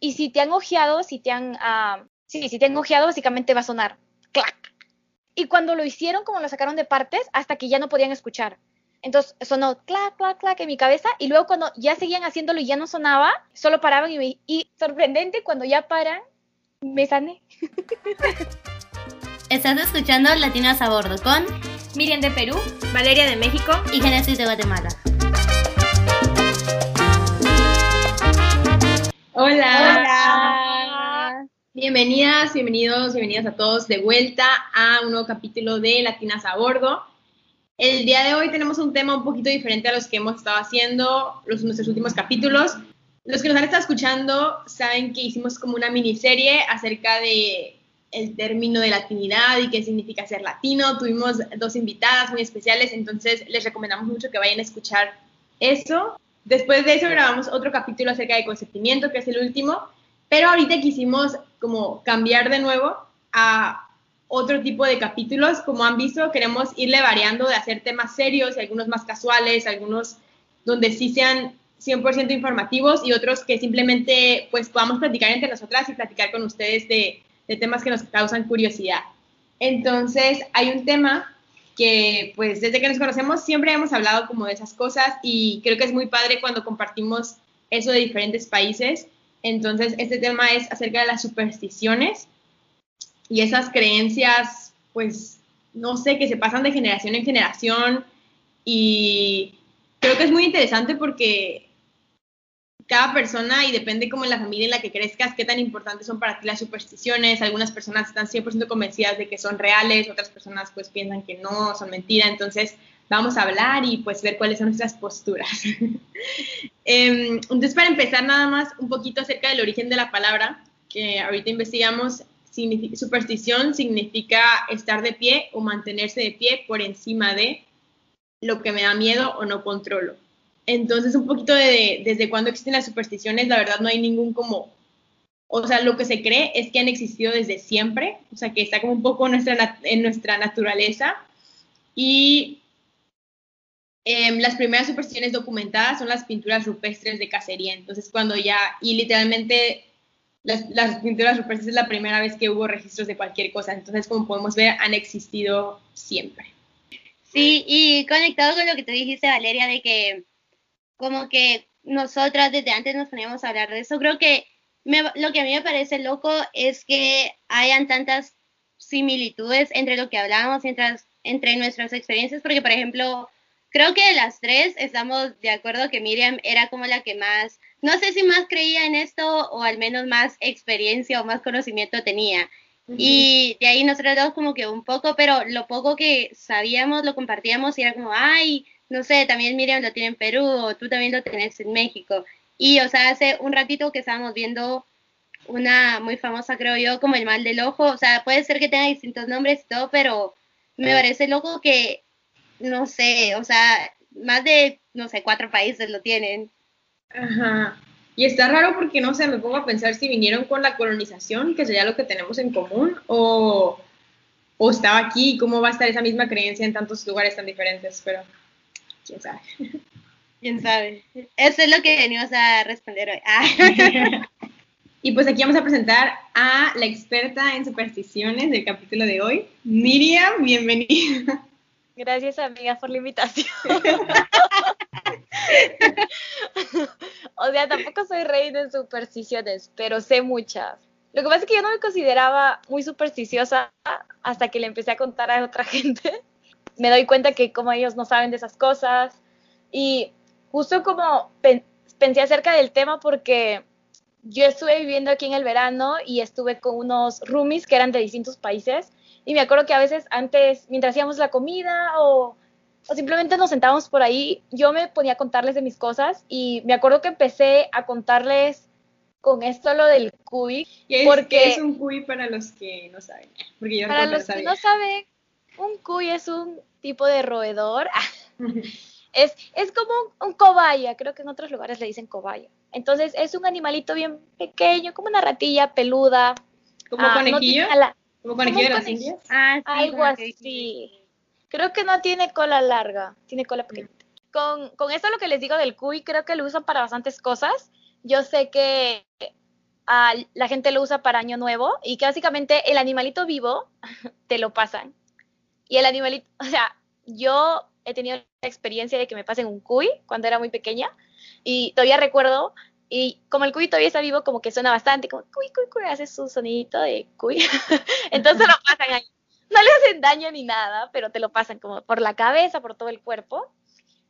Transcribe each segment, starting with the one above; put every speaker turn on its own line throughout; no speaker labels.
y, si te han ojeado, si te han, uh, sí, si te han ojeado, básicamente va a sonar clac. Y cuando lo hicieron, como lo sacaron de partes, hasta que ya no podían escuchar. Entonces sonó clac, clac, clac en mi cabeza y luego cuando ya seguían haciéndolo y ya no sonaba, solo paraban y, me, y sorprendente, cuando ya paran, me sané.
Estás escuchando Latinas a Bordo con
Miriam de Perú,
Valeria de México
y Genesis de Guatemala.
Hola. Hola. Bienvenidas, bienvenidos, bienvenidas a todos de vuelta a un nuevo capítulo de Latinas a Bordo. El día de hoy tenemos un tema un poquito diferente a los que hemos estado haciendo los, nuestros últimos capítulos. Los que nos han estado escuchando saben que hicimos como una miniserie acerca de el término de latinidad y qué significa ser latino. Tuvimos dos invitadas muy especiales, entonces les recomendamos mucho que vayan a escuchar eso. Después de eso grabamos otro capítulo acerca de consentimiento, que es el último, pero ahorita quisimos como cambiar de nuevo a otro tipo de capítulos. Como han visto, queremos irle variando de hacer temas serios y algunos más casuales, algunos donde sí sean 100% informativos y otros que simplemente pues podamos platicar entre nosotras y platicar con ustedes de de temas que nos causan curiosidad. Entonces, hay un tema que pues desde que nos conocemos siempre hemos hablado como de esas cosas y creo que es muy padre cuando compartimos eso de diferentes países. Entonces, este tema es acerca de las supersticiones y esas creencias, pues, no sé, que se pasan de generación en generación y creo que es muy interesante porque cada persona y depende como en la familia en la que crezcas, qué tan importantes son para ti las supersticiones. Algunas personas están 100% convencidas de que son reales, otras personas pues piensan que no, son mentiras. Entonces vamos a hablar y pues ver cuáles son nuestras posturas. Em, entonces para empezar nada más un poquito acerca del origen de la palabra, que ahorita investigamos, superstición significa estar de pie o mantenerse de pie por encima de lo que me da miedo o no controlo. Entonces, un poquito de, desde cuándo existen las supersticiones, la verdad no hay ningún como, o sea, lo que se cree es que han existido desde siempre, o sea, que está como un poco nuestra, en nuestra naturaleza. Y em, las primeras supersticiones documentadas son las pinturas rupestres de cacería. Entonces, cuando ya, y literalmente las, las, pinturas rupestres es la primera vez que hubo registros de cualquier cosa. Entonces, como podemos ver, han existido siempre.
Sí, y conectado con lo que tú dijiste, Valeria, de que como que nosotras desde antes nos poníamos a hablar de eso. Creo que lo que a mí me parece loco es que hayan tantas similitudes entre lo que hablamos y entre, entre nuestras experiencias, porque por ejemplo, creo que las tres estamos de acuerdo que Miriam era como la que más, no sé si más creía en esto o al menos más experiencia o más conocimiento tenía. Y de ahí nosotros dos como que un poco, pero lo poco que sabíamos lo compartíamos y era como, ay, no sé, también Miriam lo tiene en Perú o tú también lo tenés en México. Y, o sea, hace un ratito que estábamos viendo una muy famosa, creo yo, como el mal del ojo. O sea, puede ser que tenga distintos nombres y todo, pero me parece loco que, no sé, o sea, más de, no sé, cuatro países lo tienen.
Ajá. Y está raro porque, no sé, me pongo a pensar si vinieron con la colonización, que sería lo que tenemos en común, o, o estaba aquí, cómo va a estar esa misma creencia en tantos lugares tan diferentes, pero quién sabe.
Quién sabe. Eso es lo que venimos a responder hoy. Ah.
y pues aquí vamos a presentar a la experta en supersticiones del capítulo de hoy, Miriam, bienvenida.
Gracias, amiga, por la invitación. o sea, tampoco soy reina en supersticiones, pero sé muchas. Lo que pasa es que yo no me consideraba muy supersticiosa hasta que le empecé a contar a otra gente me doy cuenta que como ellos no saben de esas cosas. Y justo como pensé acerca del tema porque yo estuve viviendo aquí en el verano y estuve con unos roomies que eran de distintos países. Y me acuerdo que a veces antes, mientras hacíamos la comida o, o simplemente nos sentábamos por ahí, yo me ponía a contarles de mis cosas y me acuerdo que empecé a contarles con esto lo del cuy.
¿Qué es, porque, es un cuy para los que no saben?
Porque yo para los que no saben, un cuy es un tipo de roedor. es, es como un, cobaya, creo que en otros lugares le dicen cobaya. Entonces es un animalito bien pequeño, como una ratilla peluda.
¿Como ah, conejillo? ¿Como conejillo de las indias?
Ah, Algo así. Creo que no tiene cola larga, tiene cola pequeña. Con, con esto lo que les digo del cuy, creo que lo usan para bastantes cosas. Yo sé que ah, la gente lo usa para Año Nuevo y que básicamente el animalito vivo te lo pasan. Y el animalito, o sea, yo he tenido la experiencia de que me pasen un cuy cuando era muy pequeña y todavía recuerdo y como el cuy todavía está vivo, como que suena bastante, como cuy, cuy, cuy, hace su sonidito de cuy. Entonces lo pasan ahí. No le hacen daño ni nada, pero te lo pasan como por la cabeza, por todo el cuerpo.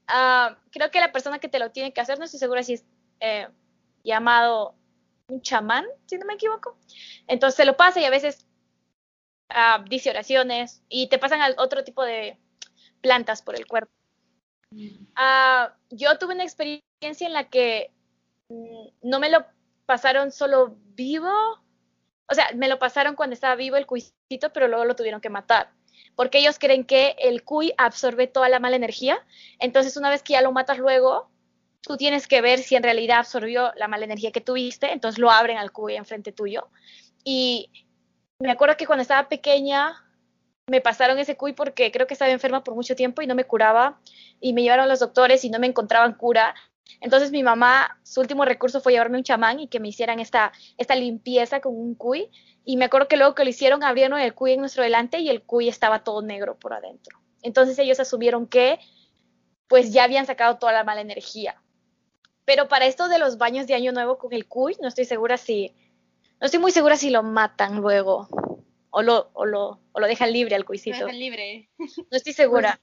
Ah, creo que la persona que te lo tiene que hacer, no estoy segura si es eh, llamado un chamán, si no me equivoco. Entonces lo pasa y a veces uh, dice oraciones y te pasan otro tipo de plantas por el cuerpo. Uh, yo tuve una experiencia en la que mm, no me lo pasaron solo vivo, o sea, me lo pasaron cuando estaba vivo el cuisito, pero luego lo tuvieron que matar, porque ellos creen que el cuy absorbe toda la mala energía, entonces una vez que ya lo matas luego, tú tienes que ver si en realidad absorbió la mala energía que tuviste, entonces lo abren al cuy enfrente tuyo. Y me acuerdo que cuando estaba pequeña me pasaron ese cuy porque creo que estaba enferma por mucho tiempo y no me curaba y me llevaron los doctores y no me encontraban cura. Entonces mi mamá, su último recurso fue llevarme un chamán y que me hicieran esta, esta limpieza con un cuy. Y me acuerdo que luego que lo hicieron, abrieron el cuy en nuestro delante y el cuy estaba todo negro por adentro. Entonces ellos asumieron que pues ya habían sacado toda la mala energía. Pero para esto de los baños de Año Nuevo con el cuy, no estoy segura si, no estoy muy segura si lo matan luego o lo, o lo, o lo dejan libre al cuisito. Lo
dejan libre.
No estoy segura.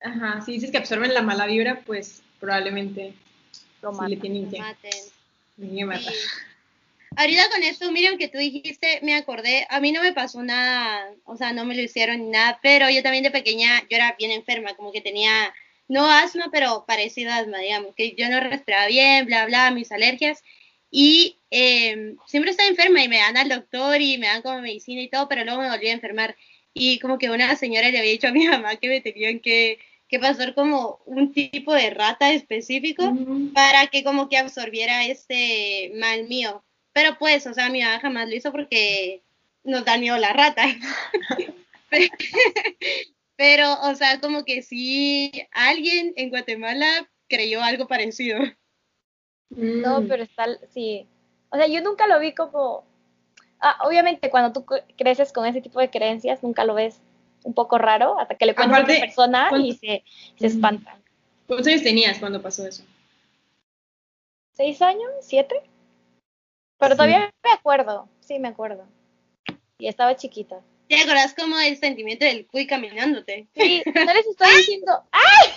Pues, ajá, si dices que absorben la mala vibra, pues probablemente
lo maten.
le tienen que,
maten. Ahorita con esto, miren que tú dijiste, me acordé, a mí no me pasó nada, o sea, no me lo hicieron ni nada, pero yo también de pequeña, yo era bien enferma, como que tenía, no asma, pero parecido a asma, digamos, que yo no respiraba bien, bla, bla, mis alergias, y eh, siempre estaba enferma y me dan al doctor y me dan como medicina y todo, pero luego me volví a enfermar. Y como que una señora le había dicho a mi mamá que me tenían que, que pasar como un tipo de rata específico para que como que absorbiera este mal mío. Pero pues, o sea, mi mamá jamás lo hizo porque nos da miedo la rata. Pero, o sea, como que sí, alguien en Guatemala creyó algo parecido.
No, mm. pero está, sí. O sea, yo nunca lo vi como... Ah, obviamente cuando tú creces con ese tipo de creencias, nunca lo ves un poco raro hasta que le cuentas a otra persona y se, se espantan.
¿Cuántos años tenías cuando pasó eso?
¿Seis años? ¿Siete? Pero todavía me acuerdo, sí me acuerdo. Y estaba chiquita.
¿Te acuerdas como el sentimiento del cuy caminándote?
Sí, no les estoy diciendo, ¡ay!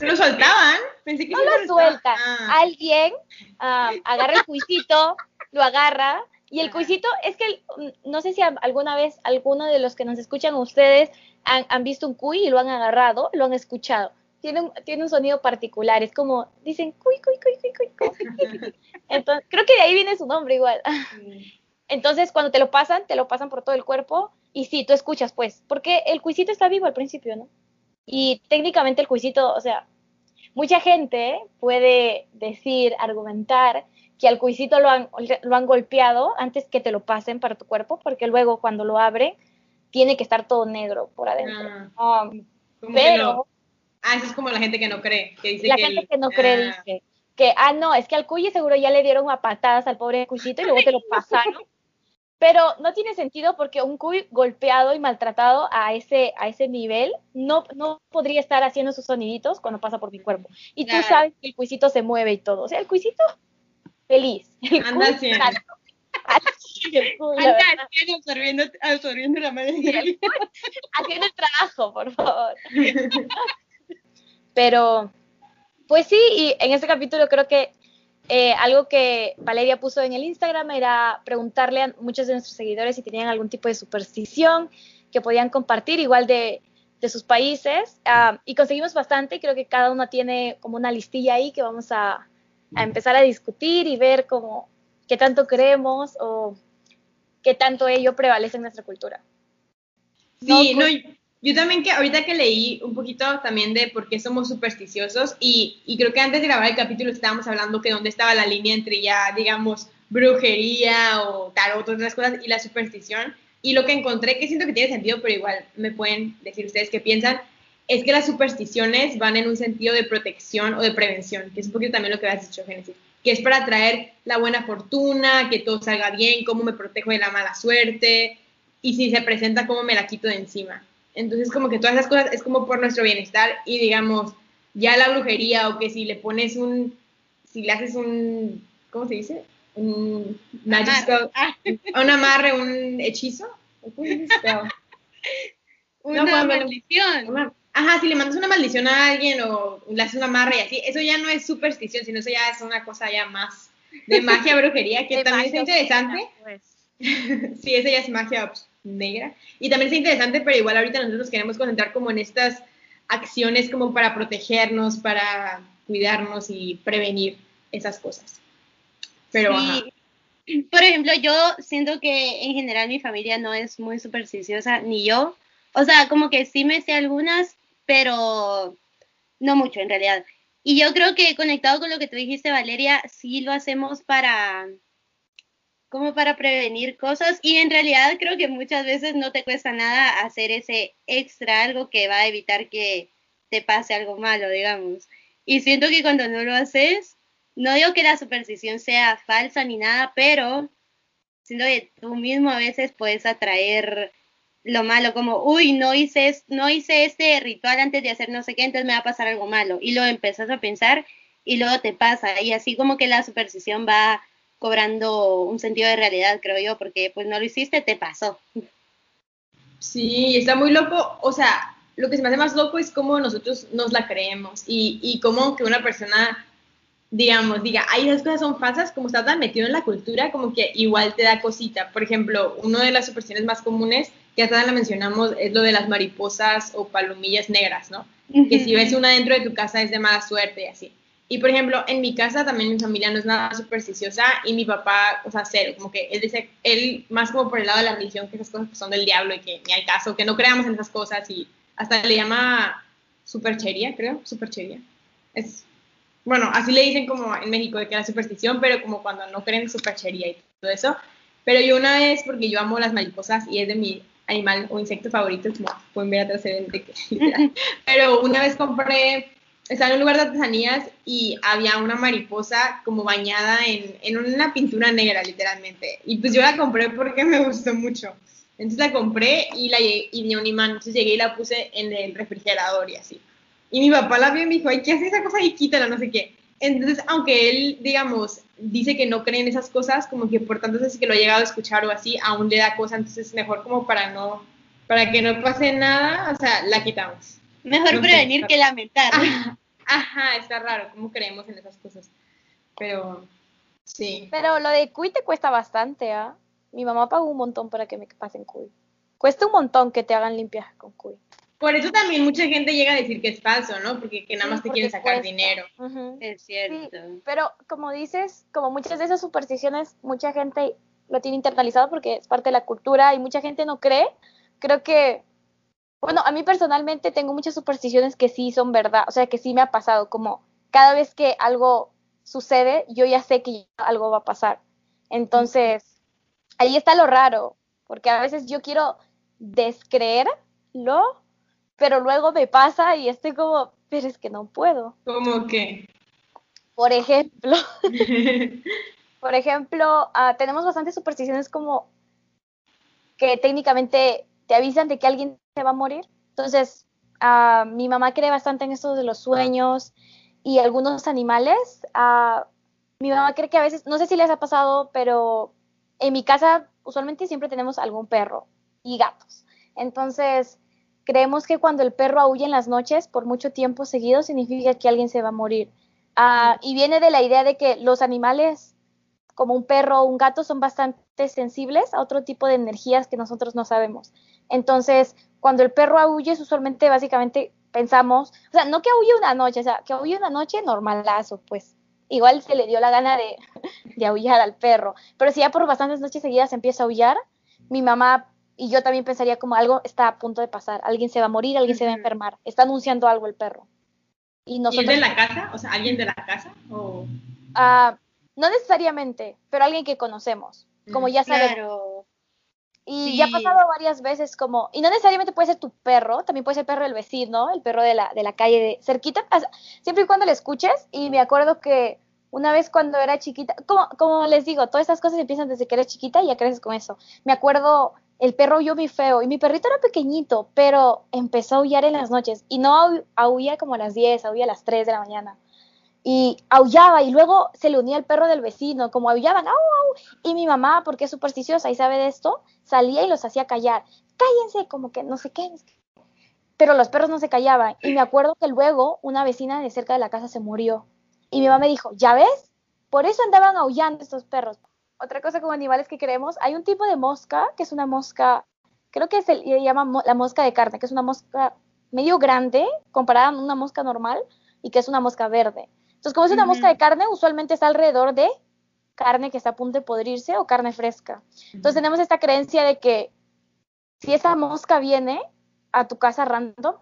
¿Se lo soltaban? Pensé que
no lo sueltan. Ah. Alguien ah, agarra el cuisito, lo agarra, y el cuisito, es que no sé si alguna vez alguno de los que nos escuchan ustedes han, visto un cuy y lo han agarrado, lo han escuchado. Tiene un, tiene un sonido particular, es como, dicen cuy, cuy, cuy, cuy, cuy, Entonces, creo que de ahí viene su nombre igual. Entonces, cuando te lo pasan, te lo pasan por todo el cuerpo y sí, tú escuchas, pues, porque el cuisito está vivo al principio, ¿no? Y técnicamente el cuisito, o sea, mucha gente puede decir, argumentar que al cuisito lo han, lo han golpeado antes que te lo pasen para tu cuerpo, porque luego cuando lo abren tiene que estar todo negro por adentro. Ah, um, pero...
Ah, eso es como la gente que no cree, que dice
la gente que no cree ah. dice que, ah, no, es que al cuy seguro ya le dieron a patadas al pobre cuisito y luego te lo pasaron pero no tiene sentido porque un cuy golpeado y maltratado a ese, a ese nivel no, no podría estar haciendo sus soniditos cuando pasa por mi cuerpo. Y tú sabes que el cuisito se mueve y todo. O sea, el cuisito feliz. El
Anda haciendo. absorbiendo, absorbiendo la madre.
Haciendo el trabajo, por favor. Pero, pues sí, y en este capítulo creo que eh, algo que Valeria puso en el Instagram era preguntarle a muchos de nuestros seguidores si tenían algún tipo de superstición que podían compartir, igual de, sus países. Ah, y conseguimos bastante y creo que cada uno tiene como una listilla ahí que vamos a, empezar a discutir y ver cómo, qué tanto creemos o qué tanto ello prevalece en nuestra cultura.
Sí, no, yo también que ahorita que leí un poquito también de por qué somos supersticiosos y, y, creo que antes de grabar el capítulo estábamos hablando que dónde estaba la línea entre ya, digamos, brujería o tarot, otras cosas y la superstición. Y lo que encontré que siento que tiene sentido, pero igual me pueden decir ustedes qué piensan, es que las supersticiones van en un sentido de protección o de prevención, que es un poquito también lo que has dicho, Génesis. que es para traer la buena fortuna, que todo salga bien, cómo me protejo de la mala suerte, y si se presenta, cómo me la quito de encima. Entonces, como que todas esas cosas es como por nuestro bienestar y digamos, ya la brujería o que si le pones un, si le haces un, ¿cómo se dice? Un magic ah. un amarre, un hechizo.
una maldición.
ajá, si le mandas una maldición a alguien o le haces un amarre y así, eso ya no es superstición, sino eso ya es una cosa ya más de magia, brujería, que también es interesante. Pues. sí, esa ya es magia pues, negra. Y también es interesante, pero igual ahorita nosotros nos queremos concentrar como en estas acciones como para protegernos, para cuidarnos y prevenir esas cosas. Pero,
por ejemplo, yo siento que en general mi familia no es muy supersticiosa, ni yo. O sea, como que sí me sé algunas, pero no mucho en realidad. Y yo creo que conectado con lo que tú dijiste, Valeria, sí lo hacemos para como para prevenir cosas y en realidad creo que muchas veces no te cuesta nada hacer ese extra algo que va a evitar que te pase algo malo, digamos. Y siento que cuando no lo haces, no digo que la superstición sea falsa ni nada, pero siento que tú mismo a veces puedes atraer lo malo, como, uy, no hice, no hice este ritual antes de hacer no sé qué, entonces me va a pasar algo malo. Y lo empezás a pensar y luego te pasa. Y así como que la superstición va cobrando un sentido de realidad, creo yo, porque pues no lo hiciste, te pasó.
Sí, está muy loco, o sea, lo que se me hace más loco es cómo nosotros nos la creemos y, y cómo que una persona, digamos, diga, ay, esas cosas son falsas, como está tan metido en la cultura, como que igual te da cosita. Por ejemplo, una de las supersticiones más comunes, que hasta la mencionamos, es lo de las mariposas o palomillas negras, ¿no? Que si ves una dentro de tu casa es de mala suerte y así. Y por ejemplo, en mi casa también mi familia no es nada supersticiosa y mi papá, o sea, cero, como que él dice, él más como por el lado de la religión, que esas cosas son del diablo y que ni hay caso, que no creamos en esas cosas y hasta le llama superchería, creo, superchería. Es, bueno, así le dicen como en México de que era superstición, pero como cuando no creen superchería y todo eso. Pero yo una vez, porque yo amo las mariposas y es de mi animal o insecto favorito, como pueden ver atrás de. Pero una vez compré estaba en un lugar de artesanías y había una mariposa como bañada en, en, una pintura negra, literalmente. Y pues yo la compré porque me gustó mucho. Entonces la compré y la y un imán. Entonces llegué y la puse en el refrigerador y así. Y mi papá la vio y me dijo, ay, ¿qué hace esa cosa? Y quítala, no sé qué. Entonces, aunque él, digamos, dice que no cree en esas cosas, como que por tantas veces que lo ha llegado a escuchar o así, aún le da cosa, entonces mejor como para no, para que no pase nada, o sea, la quitamos.
Mejor prevenir que lamentar.
Ajá, está raro, cómo creemos en esas cosas. Pero sí.
Pero lo de cuy te cuesta bastante, ¿ah? Mi mamá pagó un montón para que me pasen cuy. Cuesta un montón que te hagan limpias con cuy.
Por eso también mucha gente llega a decir que es falso, ¿no? Porque que nada más te quieren sacar dinero.
Es cierto.
pero como dices, como muchas de esas supersticiones, mucha gente lo tiene internalizado porque es parte de la cultura y mucha gente no cree. Creo que bueno, a mí personalmente tengo muchas supersticiones que sí son verdad, o sea, que sí me ha pasado, como cada vez que algo sucede, yo ya sé que algo va a pasar. Entonces, ahí está lo raro, porque a veces yo quiero descreerlo, pero luego me pasa y estoy como, pero es que no puedo.
¿Cómo que?
Por ejemplo, por ejemplo, ah, tenemos bastantes supersticiones como que técnicamente te avisan de que alguien se va a morir. Entonces, uh, mi mamá cree bastante en esto de los sueños y algunos animales. Uh, mi mamá cree que a veces, no sé si les ha pasado, pero en mi casa usualmente siempre tenemos algún perro y gatos. Entonces, creemos que cuando el perro aúlla en las noches por mucho tiempo seguido significa que alguien se va a morir. Uh, y viene de la idea de que los animales, como un perro o un gato, son bastante sensibles a otro tipo de energías que nosotros no sabemos. Entonces, cuando el perro aúlle, usualmente básicamente pensamos, o sea, no que aúlle una noche, o sea, que aúlle una noche normalazo, pues igual se le dio la gana de, de aullar al perro. Pero si ya por bastantes noches seguidas empieza a aullar, mi mamá y yo también pensaría como algo está a punto de pasar, alguien se va a morir, alguien se va a enfermar, está anunciando algo el perro.
Y, nosotros, de la casa? O sea, ¿alguien de la casa? O...
Ah, no necesariamente, pero alguien que conocemos, como ya sabemos. Y ya ha pasado varias veces como, y no necesariamente puede ser tu perro, también puede ser el perro del vecino, el perro de la, de la calle de cerquita, siempre y cuando le escuches. Y me acuerdo que una vez cuando era chiquita, como, como les digo, todas estas cosas empiezan desde que eres chiquita y ya creces con eso. Me acuerdo, el perro huyó muy feo y mi perrito era pequeñito, pero empezó a aullar en las noches y no aulla como a las 10, aulla a las 3 de la mañana. Y aullaba y luego se le unía el perro del vecino, como aullaban, au, au. Y mi mamá, porque es supersticiosa y sabe de esto, salía y los hacía callar. Cállense, como que no sé qué. Pero los perros no se callaban. Y me acuerdo que luego una vecina de cerca de la casa se murió y mi mamá me dijo, ¿ya ves? Por eso andaban aullando estos perros. Otra cosa con animales que queremos, hay un tipo de mosca, que es una mosca, creo que se llama la mosca de carne, que es una mosca medio grande comparada a una mosca normal y que es una mosca verde. Entonces, como es una mosca de carne, usualmente está alrededor de carne que está a punto de podrirse o carne fresca. Entonces, tenemos esta creencia de que si esa mosca viene a tu casa random,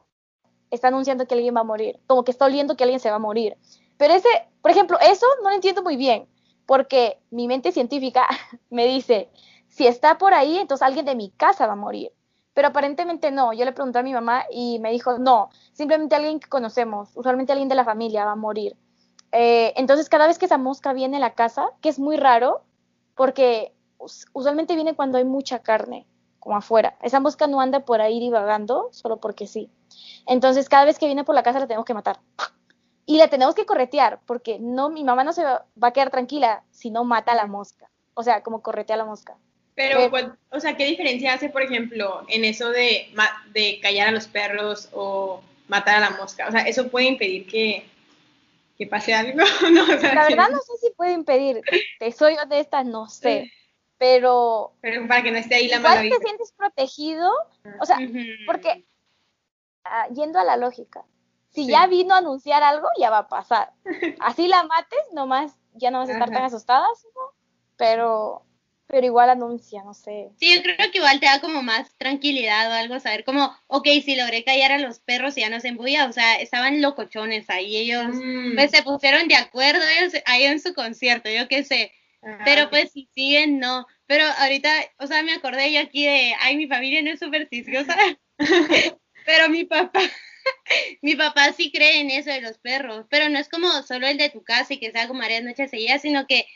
está anunciando que alguien va a morir, como que está oliendo que alguien se va a morir. Pero ese, por ejemplo, eso no lo entiendo muy bien, porque mi mente científica me dice, si está por ahí, entonces alguien de mi casa va a morir. Pero aparentemente no. Yo le pregunté a mi mamá y me dijo, no, simplemente alguien que conocemos, usualmente alguien de la familia va a morir. Eh, entonces, cada vez que esa mosca viene a la casa, que es muy raro, porque usualmente viene cuando hay mucha carne, como afuera. Esa mosca no anda por ahí divagando, solo porque sí. Entonces, cada vez que viene por la casa la tenemos que matar y la tenemos que corretear, porque no, mi mamá no se va, a quedar tranquila si no mata a la mosca. O sea, como corretea a la mosca.
Pero, o sea, ¿qué diferencia hace, por ejemplo, en eso de, de callar a los perros o matar a la mosca? O sea, ¿eso puede impedir que, que pase algo?
no, la verdad no sé si puede impedir. Te soy honesta, no sé. Pero...
Pero para que no esté ahí la mano.
te sientes protegido. O sea, porque ah, yendo a la lógica, si ya vino a anunciar algo, ya va a pasar. Así la mates, nomás, ya no vas a estar tan asustadas, ¿no? Pero, pero igual anuncia, no sé.
Sí, yo creo que igual te da como más tranquilidad o algo, saber como, ok, si logré callar a los perros y ya no se embulla, o sea, estaban locochones ahí, ellos mm. pues se pusieron de acuerdo ellos ahí en su concierto, yo qué sé. pero pues si siguen, no. Pero ahorita, o sea, me acordé yo aquí de, ay, mi familia no es supersticiosa, pero mi papá Mi papá sí cree en eso de los perros, pero no es como solo el de tu casa y que sea como varias noches seguidas, sino que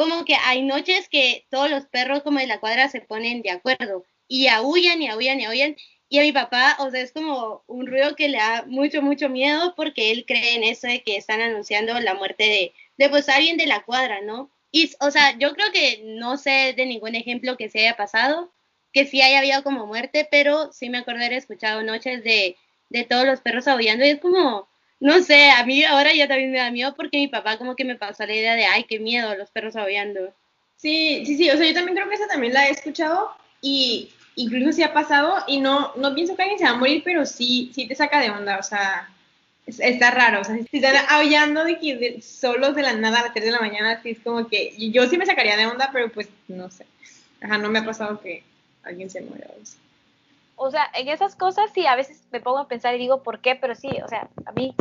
como que hay noches que todos los perros como de la cuadra se ponen de acuerdo y aullan y aullan y aullan. Y a mi papá, o sea, es como un ruido que le da mucho, mucho miedo porque él cree en eso de que están anunciando la muerte de, de pues alguien de la cuadra, ¿no? Y, o sea, yo creo que no sé de ningún ejemplo que se haya pasado, que sí haya habido como muerte, pero sí me acuerdo haber escuchado noches de de todos los perros aullando y es como, no sé, a mí ahora ya también me da miedo porque mi papá como que me pasó la idea de, ay, qué miedo, los perros aullando.
Sí, sí, sí, o sea, yo también creo que esa también la he escuchado y incluso sí ha pasado y no, no pienso que alguien se va a morir, pero sí, sí te saca de onda, o sea, está raro, o sea, si están aullando de que solos de la nada a las 3 de la mañana, así es como que yo sí me sacaría de onda, pero pues no sé, ajá, no me ha pasado que alguien se muera o
o sea, en esas cosas sí, a veces me pongo a pensar y digo, ¿por qué? Pero sí, o sea, a mí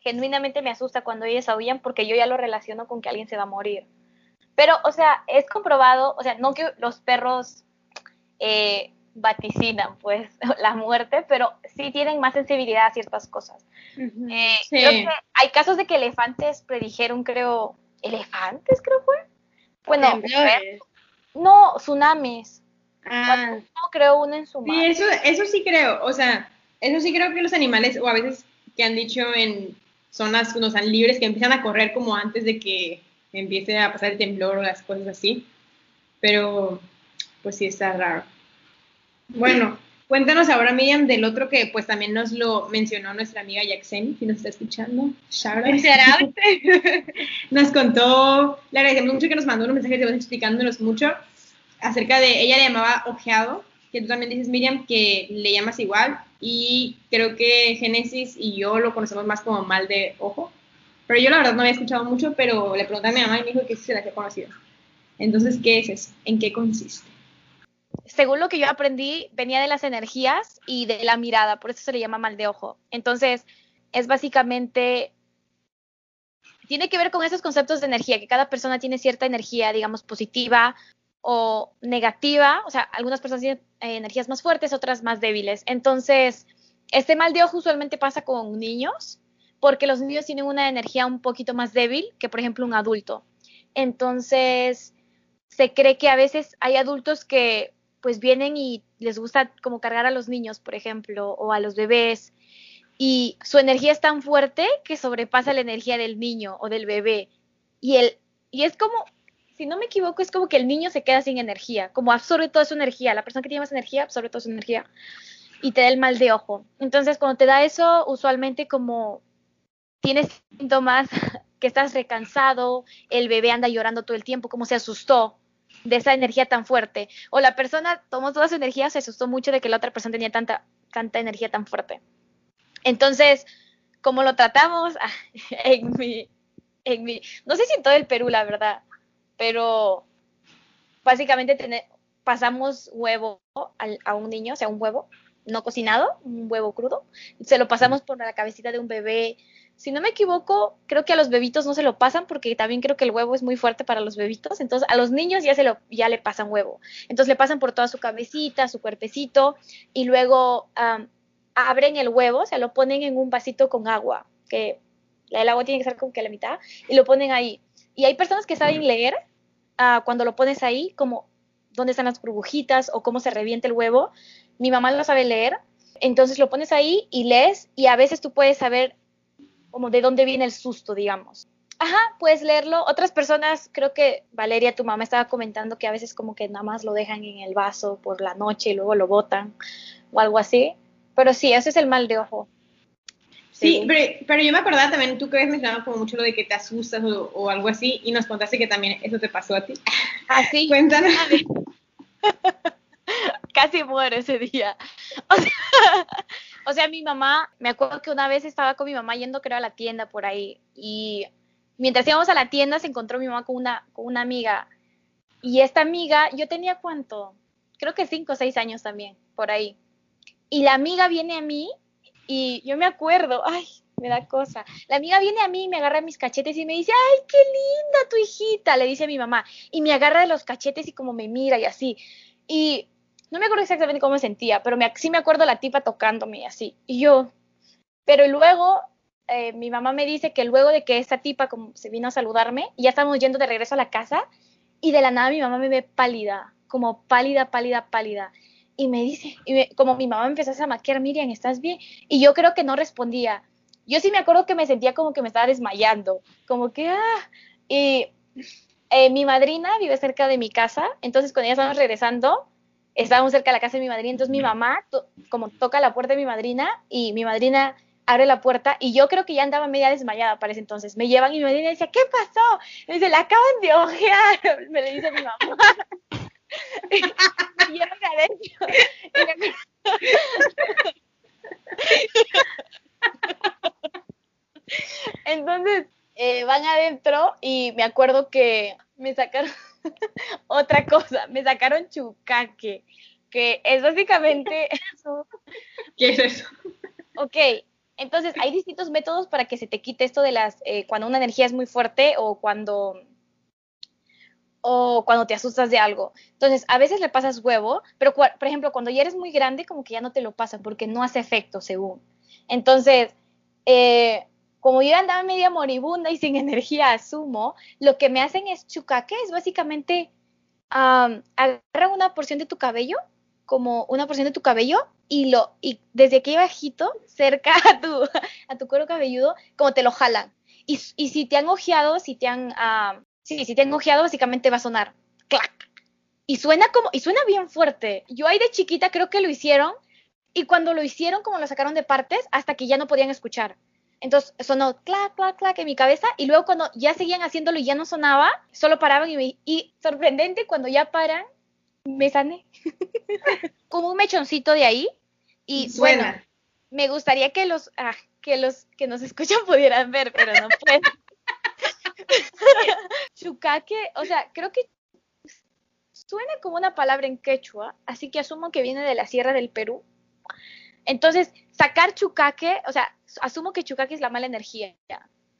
genuinamente me asusta cuando ellos aullan porque yo ya lo relaciono con que alguien se va a morir. Pero, o sea, es comprobado, o sea, no que los perros eh, vaticinan, pues, la muerte, pero sí tienen más sensibilidad a ciertas cosas. Eh, que hay casos de que elefantes predijeron, creo, elefantes, creo fue. Bueno, no, tsunamis. Ah. No creo uno en su
Sí, eso, eso sí creo. O sea, eso sí creo que los animales, o a veces que han dicho en zonas que no están libres, que empiezan a correr como antes de que empiece a pasar el temblor o las cosas así. Pero, pues sí está raro. Bueno, cuéntanos ahora, Miriam, del otro que pues también nos lo mencionó nuestra amiga Yaxen, si nos está escuchando. nos contó, le agradecemos mucho que nos mandó un mensaje de voz explicándonos mucho acerca de, ella le llamaba ojeado, que tú también dices, Miriam, que le llamas igual, y creo que Génesis y yo lo conocemos más como mal de ojo, pero yo la verdad no había escuchado mucho, pero le pregunté a mi mamá y me dijo que se la había conocido. Entonces, ¿qué es eso? ¿En qué consiste?
Según lo que yo aprendí, venía de las energías y de la mirada, por eso se le llama mal de ojo. Entonces, es básicamente tiene que ver con esos conceptos de energía, que cada persona tiene cierta energía, digamos, positiva o negativa, o sea, algunas personas tienen eh, energías más fuertes, otras más débiles. Entonces, este mal de ojo usualmente pasa con niños, porque los niños tienen una energía un poquito más débil que, por ejemplo, un adulto. Entonces, se cree que a veces hay adultos que pues vienen y les gusta como cargar a los niños, por ejemplo, o a los bebés, y su energía es tan fuerte que sobrepasa la energía del niño o del bebé. Y, el, y es como, si no me equivoco, es como que el niño se queda sin energía, como absorbe toda su energía. La persona que tiene más energía absorbe toda su energía y te da el mal de ojo. Entonces, cuando te da eso, usualmente como tienes síntomas que estás recansado, el bebé anda llorando todo el tiempo, como se asustó de esa energía tan fuerte. O la persona tomó toda su energía, se asustó mucho de que la otra persona tenía tanta, tanta energía tan fuerte. Entonces, como lo tratamos ah, en mi, en mi, no sé si en todo el Perú, la verdad, pero básicamente pasamos huevo a un niño, o sea, un huevo no cocinado, un huevo crudo, se lo pasamos por la cabecita de un bebé, si no me equivoco, creo que a los bebitos no se lo pasan porque también creo que el huevo es muy fuerte para los bebitos. Entonces, a los niños ya se lo ya le pasan huevo. Entonces le pasan por toda su cabecita, su cuerpecito y luego abren el huevo, o sea, lo ponen en un vasito con agua, que el agua tiene que ser como que a la mitad y lo ponen ahí. Y hay personas que saben leer uh, cuando lo pones ahí, como dónde están las burbujitas o cómo se revienta el huevo. Mi mamá lo sabe leer, entonces lo pones ahí y lees y a veces tú puedes saber como de dónde viene el susto, digamos. Ajá, puedes leerlo. Otras personas, creo que Valeria, tu mamá, estaba comentando que a veces como que nada más lo dejan en el vaso por la noche y luego lo botan o algo así. Pero sí, ese es el mal de ojo.
Sí, pero, yo me acordaba también, tú que habías mencionado como mucho lo de que te asustas o, algo así, y nos contaste que también eso te pasó a ti.
Ah, sí.
Cuéntanos.
Casi muero ese día. O sea, o sea, mi mamá, me acuerdo que una vez estaba con mi mamá yendo creo a la tienda por ahí y mientras íbamos a la tienda se encontró mi mamá con una, con una amiga y esta amiga, yo tenía cuánto, creo que cinco o seis años también, por ahí. Y la amiga viene a mí y yo me acuerdo, ay, me da cosa. La amiga viene a mí y me agarra mis cachetes y me dice, ay, qué linda tu hijita, le dice a mi mamá. Y me agarra de los cachetes y como me mira y así. Y no me acuerdo exactamente cómo me sentía, pero me, sí me acuerdo la tipa tocándome así. Y yo, pero luego eh, mi mamá me dice que luego de que esta tipa se vino a saludarme, ya estábamos yendo de regreso a la casa y de la nada mi mamá me ve pálida, como pálida, pálida, pálida. Y me dice, y como mi mamá me empezó a maquiar, Miriam, ¿estás bien? Y yo creo que no respondía. Yo sí me acuerdo que me sentía como que me estaba desmayando, como que, ah, y eh, mi madrina vive cerca de mi casa, entonces cuando ya estábamos regresando, estábamos cerca de la casa de mi madrina, entonces mi mamá como toca la puerta de mi madrina y mi madrina abre la puerta y yo creo que ya andaba media desmayada para ese entonces. Me llevan y mi madrina dice, ¿qué pasó? Me dice, la acaban de ojear, me le dice mi mamá. y yo adentro. Entonces, eh, van adentro y me acuerdo que me sacaron otra cosa, me sacaron chucaque, que es básicamente
eso. ¿Qué es eso?
Ok, entonces hay distintos métodos para que se te quite esto de las, eh, cuando una energía es muy fuerte o cuando o cuando te asustas de algo. Entonces, a veces le pasas huevo, pero por ejemplo, cuando ya eres muy grande, como que ya no te lo pasan porque no hace efecto, según. Entonces, eh, como yo andaba media moribunda y sin energía, asumo, lo que me hacen es chucaque, es básicamente um, agarran una porción de tu cabello, como una porción de tu cabello, y lo, y desde aquí bajito, cerca a tu, a tu cuero cabelludo, como te lo jalan. Y, y si te han ojeado, si te han, sí, si te han ojeado, básicamente va a sonar clac. Y suena como, y suena bien fuerte. Yo ahí de chiquita creo que lo hicieron, y cuando lo hicieron, como lo sacaron de partes, hasta que ya no podían escuchar. Entonces sonó clac, clac, clac en mi cabeza y luego cuando ya seguían haciéndolo y ya no sonaba, solo paraban y, me, y sorprendente, cuando ya paran, me sané. Como un mechoncito de ahí. Y bueno, me gustaría que los, ah, que los que nos escuchan pudieran ver, pero no pueden. Chucaque, o sea, creo que suena como una palabra en quechua, así que asumo que viene de la sierra del Perú. Entonces, sacar chucaque, o sea, asumo que chucaque es la mala energía,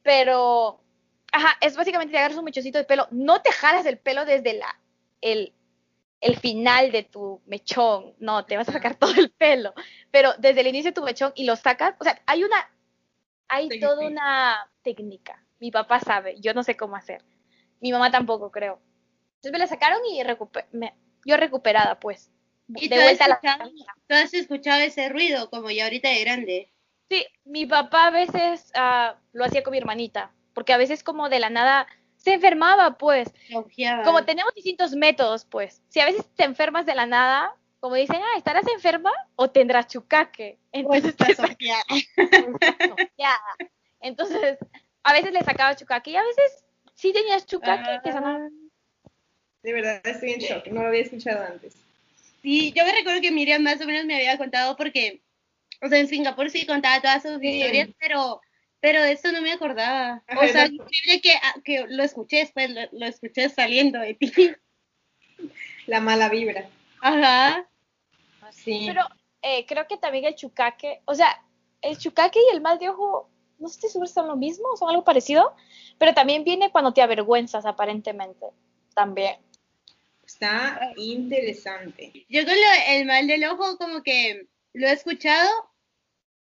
pero, ajá, es básicamente te agarras un mechocito de pelo, no te jalas el pelo desde la, el, el final de tu mechón, no, te vas a sacar todo el pelo, pero desde el inicio de tu mechón y lo sacas, o sea, hay una, hay
Sí,
toda
sí.
una técnica. Mi papá sabe, yo no sé cómo hacer. Mi mamá tampoco, creo. Entonces me la sacaron y me- yo recuperada, pues.
¿Y
de
tú has,
vuelta a la
escuchado,
camisa.
tú has escuchado ese ruido como ya ahorita de grande?
Sí, mi papá a veces ah, lo hacía con mi hermanita, porque a veces como de la nada se enfermaba, pues.
Ojeaba.
Como tenemos distintos métodos, pues. Si a veces te enfermas de la nada, como dicen, ah, ¿estarás enferma o tendrás chucaque? Entonces te
estás.
Ya. Entonces, a veces le sacaba chucaque y a veces sí tenías chucaque que sanaba.
De verdad estoy en shock, no lo había escuchado antes.
Sí, yo me recuerdo que Miriam más o menos me había contado porque, o sea, en Singapur sí contaba todas sus
Sí.
historias, pero, pero de esto no me acordaba.
Ajá,
o sea,
exacto.
increíble que, ah, que lo escuché después, lo, lo escuché saliendo de ti.
La mala vibra.
Ajá.
Sí.
Pero eh, creo que también el chucaque, o sea, el chucaque y el mal de ojo, no segura si son lo mismo, son algo parecido, pero también viene cuando te avergüenzas, aparentemente. También.
Está interesante.
Yo con lo- el mal del ojo como que lo he escuchado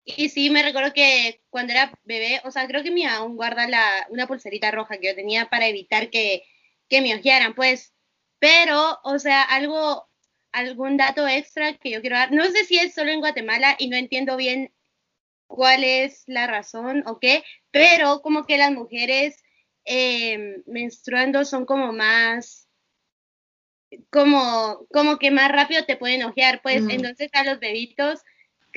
y sí me recuerdo que cuando era bebé, o sea, creo que mi aún guarda la, una pulserita roja que yo tenía para evitar que, que me ojearan, pues. Pero, o sea, algo, algún dato extra que yo quiero dar, no sé si es solo en Guatemala y no entiendo bien cuál es la razón o qué, pero como que las mujeres eh, menstruando son como más como, como que más rápido te pueden ojear, pues entonces a los bebitos,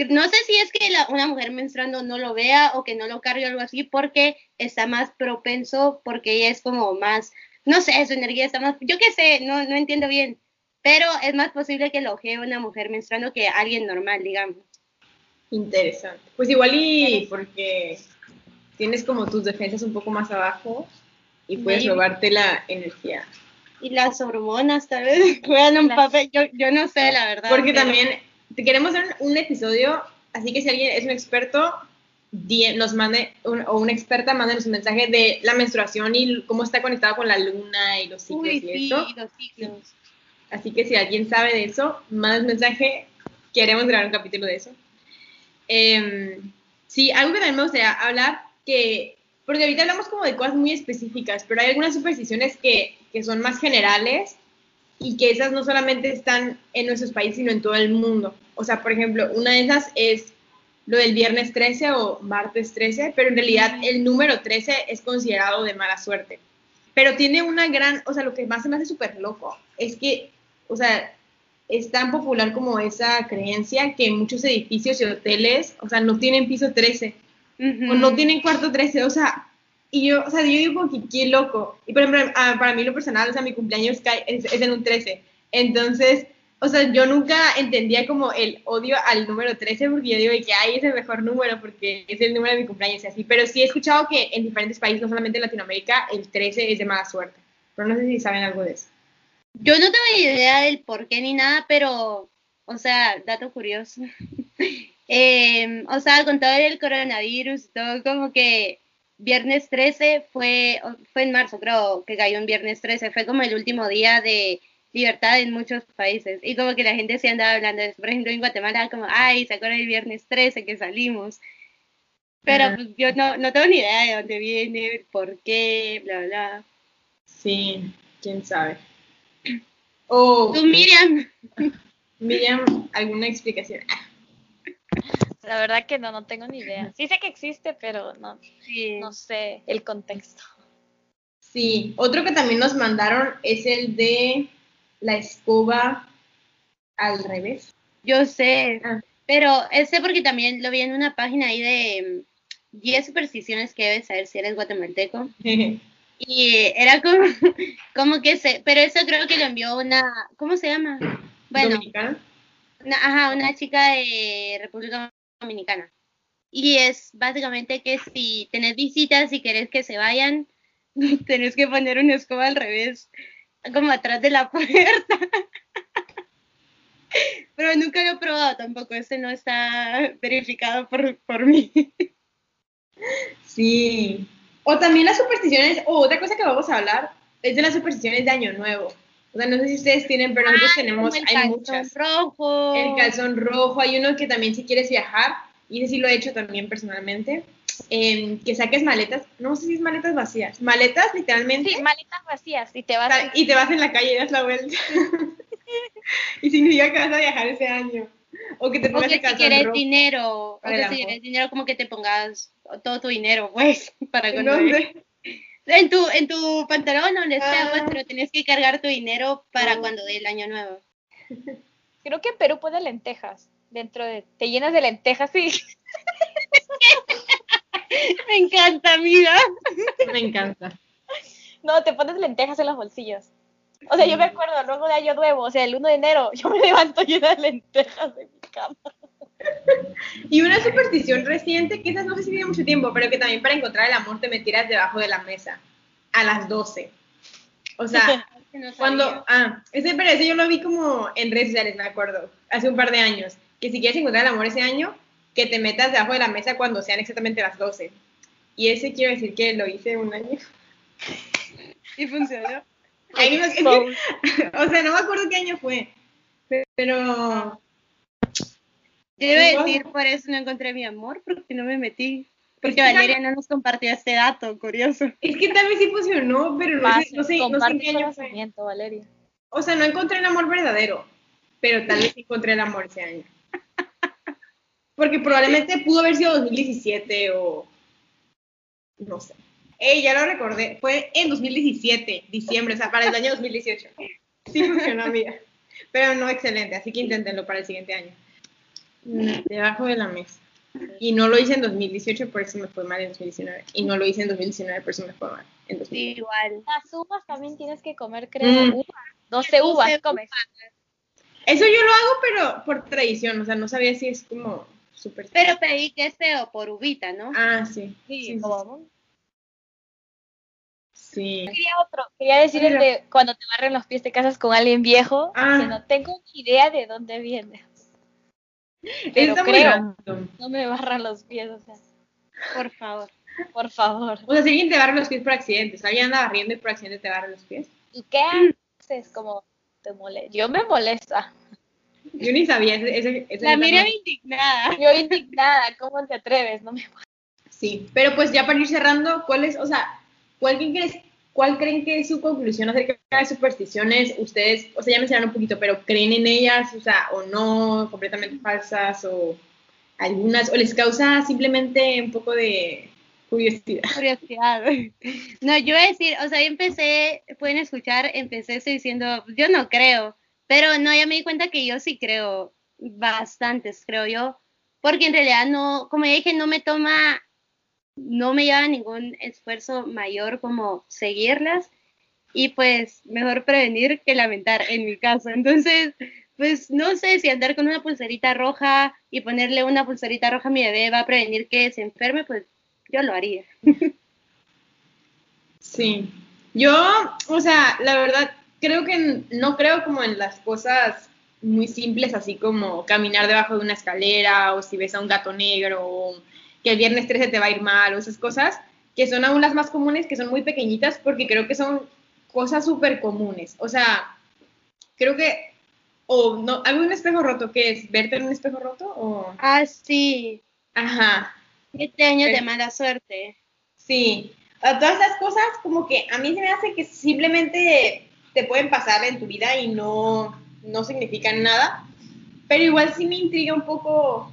no sé si es que la- una mujer menstruando no lo vea o que no lo cargue o algo así, porque está más propenso, porque ella es como más, no sé, su energía está más, yo qué sé, no, no entiendo bien, pero es más posible que lo ojee una mujer menstruando que alguien normal, digamos.
Interesante. Pues igual y porque tienes como tus defensas un poco más abajo y puedes
Maybe.
robarte la energía.
Y las hormonas tal vez juegan un papel, yo, yo no sé la verdad.
Porque
pero-
también te queremos hacer un episodio, así que si alguien es un experto, nos mande, un- o una experta, mándenos un mensaje de la menstruación y cómo está conectado con la luna y los ciclos
Uy,
y
sí,
eso.
los ciclos.
Así que si alguien sabe de eso, manda un mensaje, queremos grabar un capítulo de eso. Em, sí, algo que también me gustaría hablar, que, porque ahorita hablamos como de cosas muy específicas, pero hay algunas supersticiones que, que son más generales y que esas no solamente están en nuestros países, sino en todo el mundo. O sea, por ejemplo, una de esas es lo del viernes 13 o martes 13, pero en realidad el número 13 es considerado de mala suerte. Pero tiene una gran, o sea, lo que más se me hace súper loco es que, o sea, es tan popular como esa creencia que muchos edificios y hoteles, o sea, no tienen piso 13
Ujú.
o no tienen cuarto 13, o sea, y yo, o sea, yo digo que qué loco. Y por ejemplo, ah, para mí lo personal, o sea, mi cumpleaños cae, es, es en un 13. Entonces, o sea, yo nunca entendía como el odio al número 13 porque yo digo que ay, es el mejor número porque es el número de mi cumpleaños y así. Pero sí he escuchado que en diferentes países, no solamente en Latinoamérica, el 13 es de mala suerte. Pero no sé si saben algo de eso.
Yo no tengo ni idea del por qué ni nada, pero, o sea, dato curioso. Em, o sea, con todo el coronavirus, todo como que viernes 13 fue, fue en marzo, creo que cayó en viernes 13, fue como el último día de libertad en muchos países. Y como que la gente se andaba hablando de eso. Por ejemplo, en Guatemala, como, ay, ¿se acuerdan el viernes 13 que salimos? Pero pues, yo no, no tengo ni idea de dónde viene, por qué, bla, bla.
Sí, quién sabe. O
Tú, Miriam.
Miriam, alguna explicación.
La verdad que no, no tengo ni idea. Sí sé que existe, pero no,
Sí.
no sé el contexto.
Sí, otro que también nos mandaron es el de la escoba al revés.
Yo sé,
Ah.
pero ese porque también lo vi en una página ahí de mm, 10 supersticiones que debes saber si eres guatemalteco. Y era como, como que se, pero eso creo que lo envió una, ¿cómo se llama? Bueno,
Dominicano.
una, ajá, una chica de República Dominicana. Y es básicamente que si tenés visitas y querés que se vayan, tenés que poner una escoba al revés, como atrás de la puerta. Pero nunca lo he probado tampoco, este no está verificado por, por mí.
Sí. O también las supersticiones, o otra cosa que vamos a hablar, es de las supersticiones de Año Nuevo. O sea, no sé si ustedes tienen, pero nosotros tenemos,
Como el
hay
calzón
muchas.
rojo.
El calzón rojo, hay uno que también si quieres viajar, y ese sí lo he hecho también personalmente, em, que saques maletas, no sé si es maletas vacías, maletas literalmente.
Sí, maletas vacías y te vas.
Y te vas en la calle y das la vuelta. y significa que vas a viajar ese año. O que te pongas
o que si quieres dinero, o que si quieres dinero como que te pongas todo tu dinero, pues, para cuando... En tu, en tu pantalón, donde sea, pues, ah. pero tienes que cargar tu dinero para ah. cuando dé el año nuevo.
Creo que en Perú pone lentejas dentro de... Te llenas de lentejas y...
Me encanta, amiga.
Me encanta.
No, te pones lentejas en los bolsillos. O sea, yo me acuerdo, luego de Año Nuevo, o sea, el 1 de enero, yo me levanto llena de lentejas de mi cama.
Y una superstición reciente, que esas no sé si tiene mucho tiempo, pero que también para encontrar el amor te metieras debajo de la mesa a las 12. O sea, cuando, ah, ese, pero ese yo lo vi como en redes sociales, me acuerdo, hace un par de años, que si quieres encontrar el amor ese año, que te metas debajo de la mesa cuando sean exactamente las 12. Y ese quiero decir que lo hice un año.
¿Y funcionó?
o sea, no me acuerdo qué año fue, pero...
Debe decir, por eso no encontré mi amor, porque no me metí. Porque Valeria no nos compartió este dato, curioso.
Es que tal vez sí funcionó, pero no sé, no sé, no sé qué año fue.
Valeria.
O sea, no encontré el amor verdadero, pero tal vez encontré el amor ese año. Porque probablemente pudo haber sido 2017 o no sé. Ey, ya lo recordé, fue en 2017, diciembre, o sea, para el año 2018. Sí funcionó, amiga. Pero no excelente, así que inténtenlo para el siguiente año. Debajo de la mesa. Y no lo hice en 2018, por eso me fue mal en 2019. Y no lo hice en 2019, por eso me fue mal en 2019.
Sí, igual.
Las uvas también tienes que comer, creo, mm. uvas. 12 uvas comes.
Eso yo lo hago, pero por tradición, o sea, no sabía si es como súper...
Pero pedí que es feo por uvita, ¿no?
Ah, sí.
Sí,
sí,
Sí. Quería otro, quería decir el de cuando te barren los pies te casas con alguien viejo, ah. que no tengo ni idea de dónde viene. Pero creo, no me barran los pies, o sea, por favor, por favor.
O sea, si alguien te barra los pies por accidente, o alguien anda barriendo y por accidente te barra los pies.
¿Y qué haces? Como te molesta. Yo me molesta.
Yo ni sabía. Ese, ese
La mira indignada.
Yo indignada, ¿cómo te atreves? No me
Sí, pero pues ya para ir cerrando, ¿cuál es, o sea, cuál, crees, cuál creen que es su conclusión acerca de supersticiones? Ustedes, o sea, ya mencionaron un poquito, pero ¿creen en ellas, o sea, o no, completamente falsas, o algunas, o les causa simplemente un poco de curiosidad?
Curiosidad. No, yo voy a decir, o sea, yo empecé, pueden escuchar, empecé diciendo, yo no creo, pero no, ya me di cuenta que yo sí creo bastantes, creo yo, porque en realidad no, como ya dije, no me toma, no me lleva ningún esfuerzo mayor como seguirlas y pues mejor prevenir que lamentar en mi caso. Entonces, pues no sé si andar con una pulserita roja y ponerle una pulserita roja a mi bebé va a prevenir que se enferme, pues yo lo haría.
Sí, yo, o sea, la verdad, creo que no creo como en las cosas muy simples, así como caminar debajo de una escalera o si ves a un gato negro o que el viernes 13 te va a ir mal o esas cosas, que son aún las más comunes, que son muy pequeñitas, porque creo que son cosas súper comunes. O sea, creo que, o no, ¿algún espejo roto? ¿Qué es? ¿Verte en un espejo roto? O...
Ah, sí.
Ajá.
Este año de mala suerte.
Sí. todas esas cosas, como que a mí se me hace que simplemente te pueden pasar en tu vida y no, no significan nada. Pero igual sí me intriga un poco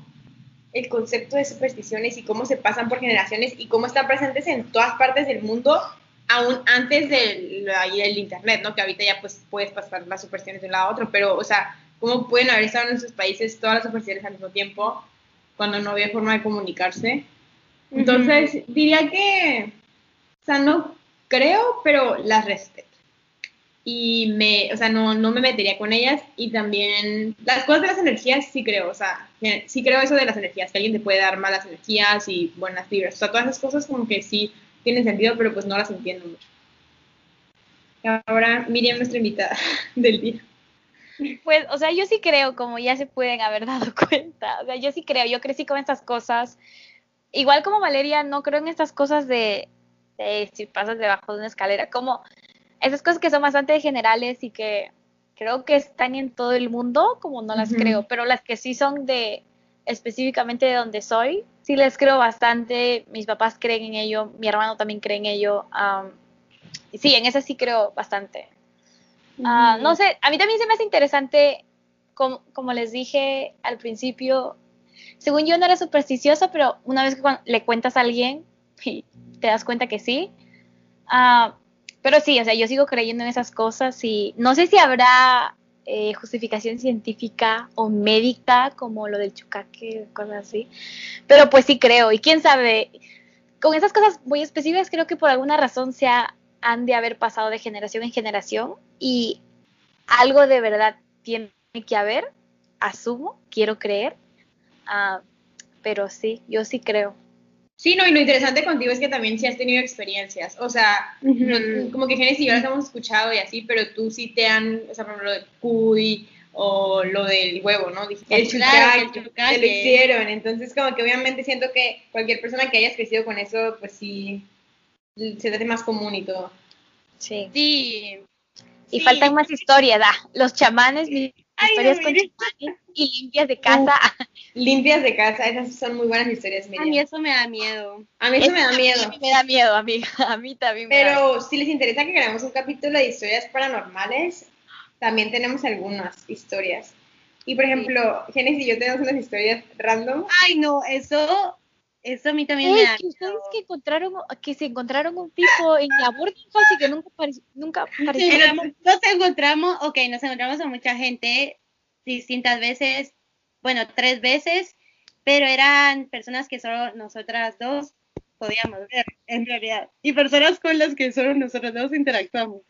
el concepto de supersticiones y cómo se pasan por generaciones y cómo están presentes en todas partes del mundo, aún antes del, del internet, ¿no? Que ahorita ya pues puedes pasar las supersticiones de un lado a otro, pero, o sea, cómo pueden haber estado en sus países todas las supersticiones al mismo tiempo cuando no había forma de comunicarse. Entonces, diría que, o sea, no creo, pero las respeto y me, o sea, no, no me metería con ellas y también las cosas de las energías sí creo, o sea, sí creo eso de las energías, que alguien te puede dar malas energías y buenas vibras, o sea, todas esas cosas como que sí tienen sentido, pero pues no las entiendo mucho. Ahora Miriam, nuestra invitada del día.
Pues, o sea, yo sí creo, como ya se pueden haber dado cuenta, o sea, yo sí creo, yo crecí con estas cosas, igual como Valeria, no creo en estas cosas de, de si pasas debajo de una escalera, como esas cosas que son bastante generales y que creo que están en todo el mundo, como no las creo, pero las que sí son de específicamente de donde soy, sí les creo bastante, mis papás creen en ello, mi hermano también cree en ello. y sí, en eso sí creo bastante. Ah, no sé, a mí también se me hace interesante, como, como, les dije al principio, según yo no era supersticiosa, pero una vez que le cuentas a alguien y te das cuenta que sí. Uh, pero sí, o sea, yo sigo creyendo en esas cosas y no sé si habrá eh, justificación científica o médica como lo del chucaque, cosas así. Pero pues sí creo, y quién sabe, con esas cosas muy específicas creo que por alguna razón se han de haber pasado de generación en generación y algo de verdad tiene que haber, asumo, quiero creer, uh, pero sí, yo sí creo.
Sí, no, y lo interesante contigo es que también sí has tenido experiencias. O sea, como que Genesis y yo las hemos escuchado y así, pero tú sí te han, o sea, por ejemplo, lo de Cuy o lo del huevo, ¿no? Dijiste, el chucaque, te lo hicieron. Entonces, como que obviamente siento que cualquier persona que hayas crecido con eso, pues sí, se te hace más común y todo.
Sí.
Sí.
Y faltan más historias, da. Los chamanes, historias con y limpias de casa.
limpias de casa, esas son muy buenas historias,
A mí eso me da miedo.
A mí eso me da miedo.
A mí me da miedo, a mí, a mí también
me Pero si les interesa que grabemos un capítulo de historias paranormales, también tenemos algunas historias. Y por ejemplo, Genesis y yo tenemos unas historias random.
Ay, no, eso eso a mí también me da.
Que ustedes que encontraron, que se encontraron un tipo en la y que nunca, nunca apareció.
Nos encontramos, ok, nos encontramos a mucha gente distintas veces, bueno, tres veces, pero eran personas que solo nosotras dos podíamos ver, en realidad, y personas con las que solo nosotros dos interactuamos.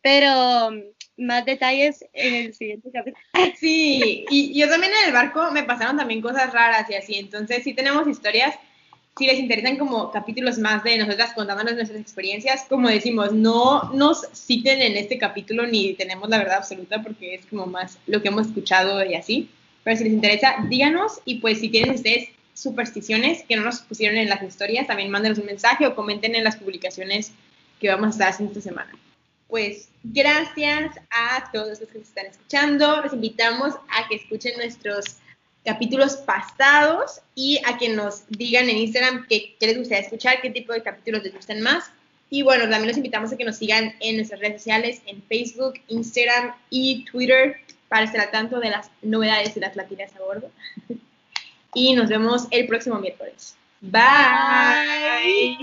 Pero um, más detalles en el siguiente capítulo.
Sí, y yo también en el barco me pasaron también cosas raras y así, entonces sí tenemos historias si les interesan como capítulos más de nosotras contándonos nuestras experiencias, como decimos, no nos citen en este capítulo ni tenemos la verdad absoluta porque es como más lo que hemos escuchado y así. Pero si les interesa, díganos y pues si tienen ustedes supersticiones que no nos pusieron en las historias, también mándenos un mensaje o comenten en las publicaciones que vamos a estar haciendo esta semana. Pues gracias a todos los que nos están escuchando. Los invitamos a que escuchen nuestros capítulos pasados y a que nos digan en Instagram qué, les gustaría escuchar, qué tipo de capítulos les gustan más. Y bueno, también los invitamos a que nos sigan en nuestras redes sociales, en Facebook, Instagram y Twitter, para estar al tanto de las novedades de las latinas a bordo. y nos vemos el próximo miércoles. Bye.